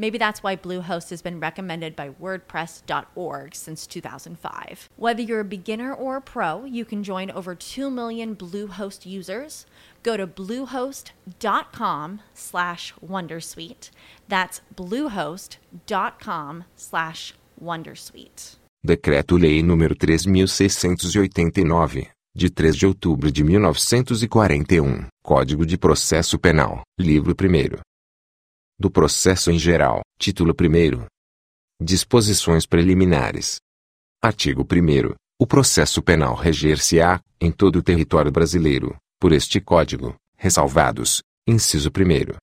Maybe that's why Bluehost has been recommended by WordPress.org since 2005. Whether you're a beginner or a pro, you can join over 2 million Bluehost users. Go to bluehost.com slash Wondersuite. That's bluehost.com slash Wondersuite. Decreto-Lei nº 3689 de 3 de outubro de 1941, um. Código de Processo Penal, Livro 1 do Processo em Geral, Título 1 Disposições Preliminares. Artigo 1 O processo penal reger-se-á, em todo o território brasileiro, por este Código, ressalvados, inciso 1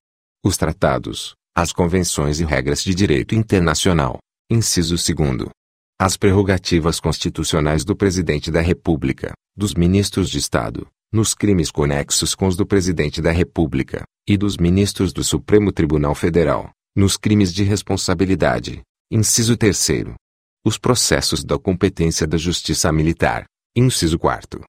os tratados, as convenções e regras de direito internacional, inciso 2 as prerrogativas constitucionais do Presidente da República, dos Ministros de Estado, nos crimes conexos com os do Presidente da República, e dos Ministros do Supremo Tribunal Federal, nos crimes de responsabilidade. Inciso 3. Os processos da competência da Justiça Militar. Inciso 4.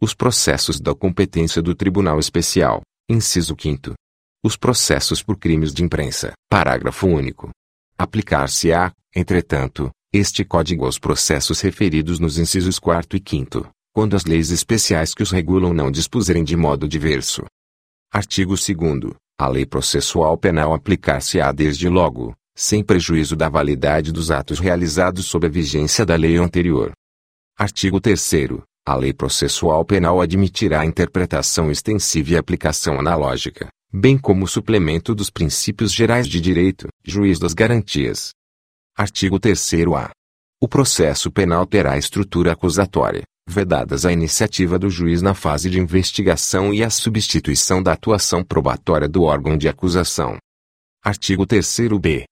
Os processos da competência do Tribunal Especial. Inciso 5. Os processos por crimes de imprensa. Parágrafo único. Aplicar-se-á, entretanto, este Código aos processos referidos nos incisos 4 e 5, quando as leis especiais que os regulam não dispuserem de modo diverso. Artigo 2 A lei processual penal aplicar-se-á desde logo, sem prejuízo da validade dos atos realizados sob a vigência da lei anterior. Artigo 3 A lei processual penal admitirá interpretação extensiva e aplicação analógica, bem como suplemento dos princípios gerais de direito, juiz das garantias, Artigo 3a. O processo penal terá estrutura acusatória, vedadas a iniciativa do juiz na fase de investigação e a substituição da atuação probatória do órgão de acusação. Artigo 3b.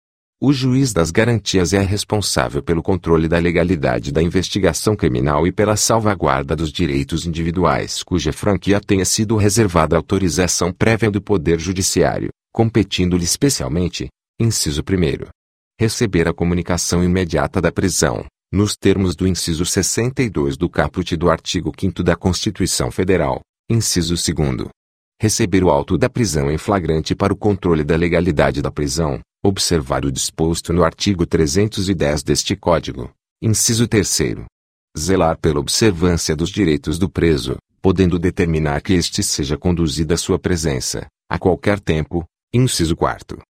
O juiz das garantias é responsável pelo controle da legalidade da investigação criminal e pela salvaguarda dos direitos individuais cuja franquia tenha sido reservada autorização prévia do Poder Judiciário, competindo-lhe especialmente, inciso 1 receber a comunicação imediata da prisão, nos termos do inciso 62 do caput do artigo 5 da Constituição Federal, inciso 2 receber o auto da prisão em flagrante para o controle da legalidade da prisão, observar o disposto no artigo 310 deste Código, inciso 3 zelar pela observância dos direitos do preso, podendo determinar que este seja conduzido à sua presença, a qualquer tempo, inciso 4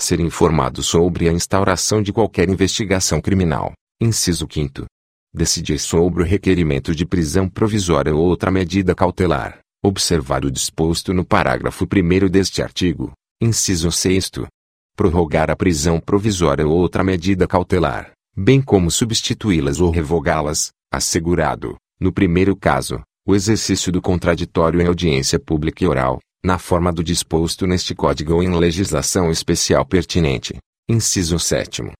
ser informado sobre a instauração de qualquer investigação criminal. Inciso 5. Decidir sobre o requerimento de prisão provisória ou outra medida cautelar. Observar o disposto no parágrafo 1 deste artigo. Inciso 6. Prorrogar a prisão provisória ou outra medida cautelar, bem como substituí-las ou revogá-las, assegurado, no primeiro caso, o exercício do contraditório em audiência pública e oral, na forma do disposto neste Código ou em legislação especial pertinente. Inciso 7.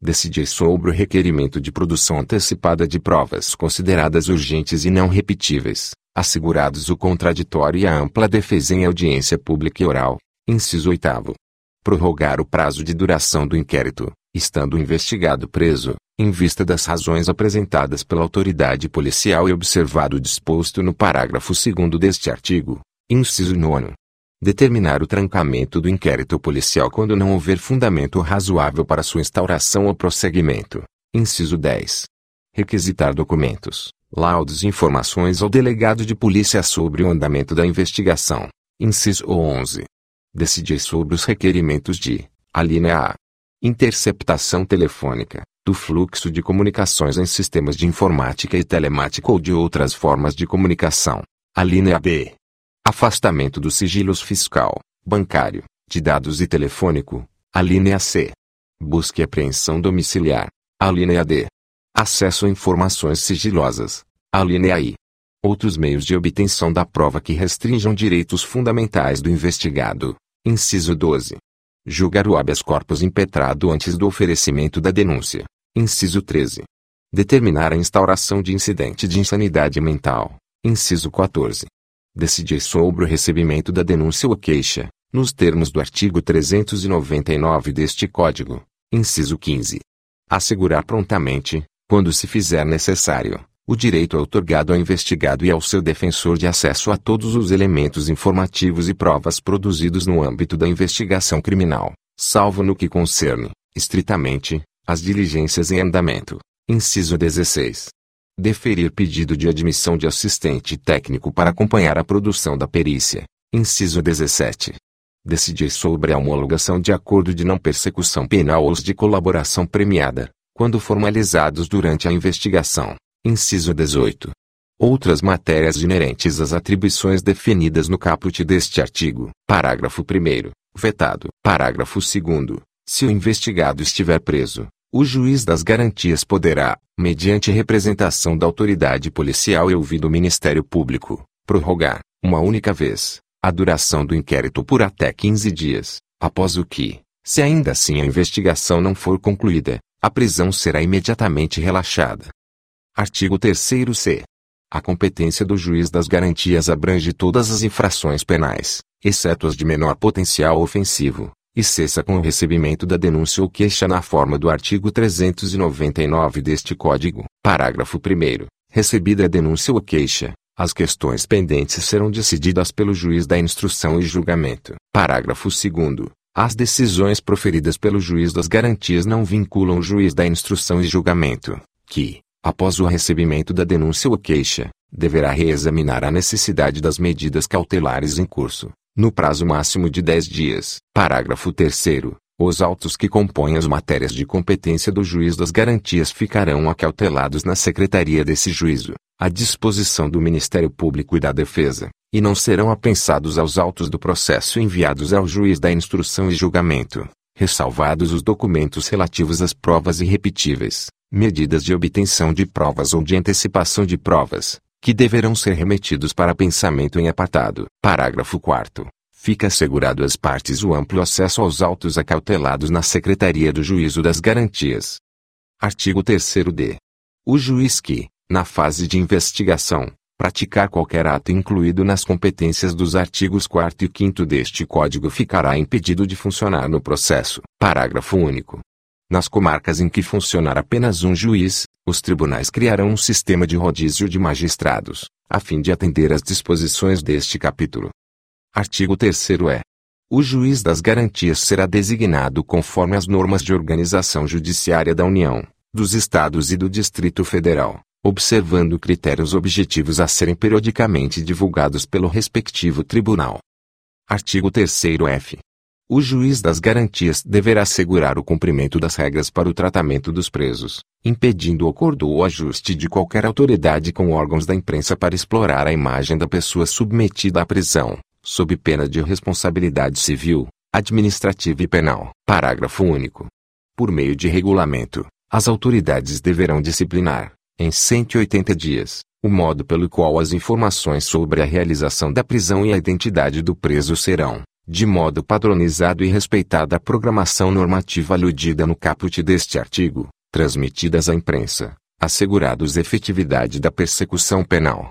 Decidir sobre o requerimento de produção antecipada de provas consideradas urgentes e não repetíveis, assegurados o contraditório e a ampla defesa em audiência pública e oral. Inciso 8. Prorrogar o prazo de duração do inquérito, estando o investigado preso, em vista das razões apresentadas pela autoridade policial e observado o disposto no parágrafo 2 deste artigo. Inciso 9. Determinar o trancamento do inquérito policial quando não houver fundamento razoável para sua instauração ou prosseguimento. Inciso 10. Requisitar documentos, laudos e informações ao delegado de polícia sobre o andamento da investigação. Inciso 11. Decidir sobre os requerimentos de, alínea A. Interceptação telefônica, do fluxo de comunicações em sistemas de informática e telemática ou de outras formas de comunicação. Alínea B Afastamento dos sigilos fiscal, bancário, de dados e telefônico, A linha C. Busca e apreensão domiciliar. A linha D. Acesso a informações sigilosas. A linha I. Outros meios de obtenção da prova que restringam direitos fundamentais do investigado. Inciso 12. Julgar o habeas corpus impetrado antes do oferecimento da denúncia. Inciso 13. Determinar a instauração de incidente de insanidade mental. Inciso 14. Decidir sobre o recebimento da denúncia ou queixa, nos termos do artigo 399 deste Código. Inciso 15. Assegurar prontamente, quando se fizer necessário, o direito otorgado ao investigado e ao seu defensor de acesso a todos os elementos informativos e provas produzidos no âmbito da investigação criminal, salvo no que concerne, estritamente, as diligências em andamento. Inciso 16. Deferir pedido de admissão de assistente técnico para acompanhar a produção da perícia. Inciso 17. Decidir sobre a homologação de acordo de não persecução penal ou de colaboração premiada, quando formalizados durante a investigação. Inciso 18. Outras matérias inerentes às atribuições definidas no caput deste artigo. Parágrafo 1. Vetado. Parágrafo 2. Se o investigado estiver preso, o juiz das garantias poderá, mediante representação da autoridade policial e ouvido o Ministério Público, prorrogar, uma única vez, a duração do inquérito por até 15 dias, após o que, se ainda assim a investigação não for concluída, a prisão será imediatamente relaxada. Artigo 3 c. A competência do juiz das garantias abrange todas as infrações penais, exceto as de menor potencial ofensivo, e cessa com o recebimento da denúncia ou queixa na forma do artigo 399 deste Código. Parágrafo 1. Recebida a denúncia ou queixa, as questões pendentes serão decididas pelo juiz da instrução e julgamento. Parágrafo 2. As decisões proferidas pelo juiz das garantias não vinculam o juiz da instrução e julgamento, que, após o recebimento da denúncia ou queixa, deverá reexaminar a necessidade das medidas cautelares em curso, no prazo máximo de 10 dias. Parágrafo 3 os autos que compõem as matérias de competência do juiz das garantias ficarão acautelados na secretaria desse juízo, à disposição do Ministério Público e da Defesa, e não serão apensados aos autos do processo enviados ao juiz da instrução e julgamento, ressalvados os documentos relativos às provas irrepetíveis, medidas de obtenção de provas ou de antecipação de provas, que deverão ser remetidos para pensamento em apartado. Parágrafo 4 Fica assegurado às partes o amplo acesso aos autos acautelados na Secretaria do Juízo das Garantias. Artigo 3d. O juiz que, na fase de investigação, praticar qualquer ato incluído nas competências dos artigos 4 e 5 deste Código ficará impedido de funcionar no processo. Parágrafo único. Nas comarcas em que funcionar apenas um juiz, os tribunais criarão um sistema de rodízio de magistrados, a fim de atender às disposições deste capítulo. Artigo 3 é. O juiz das garantias será designado conforme as normas de organização judiciária da União, dos Estados e do Distrito Federal, observando critérios objetivos a serem periodicamente divulgados pelo respectivo tribunal. Artigo 3 F. O juiz das garantias deverá assegurar o cumprimento das regras para o tratamento dos presos, impedindo o acordo ou ajuste de qualquer autoridade com órgãos da imprensa para explorar a imagem da pessoa submetida à prisão, sob pena de responsabilidade civil, administrativa e penal. Parágrafo único. Por meio de regulamento, as autoridades deverão disciplinar, em 180 dias, o modo pelo qual as informações sobre a realização da prisão e a identidade do preso serão, de modo padronizado e respeitada a programação normativa aludida no caput deste artigo, transmitidas à imprensa, assegurados efetividade da persecução penal,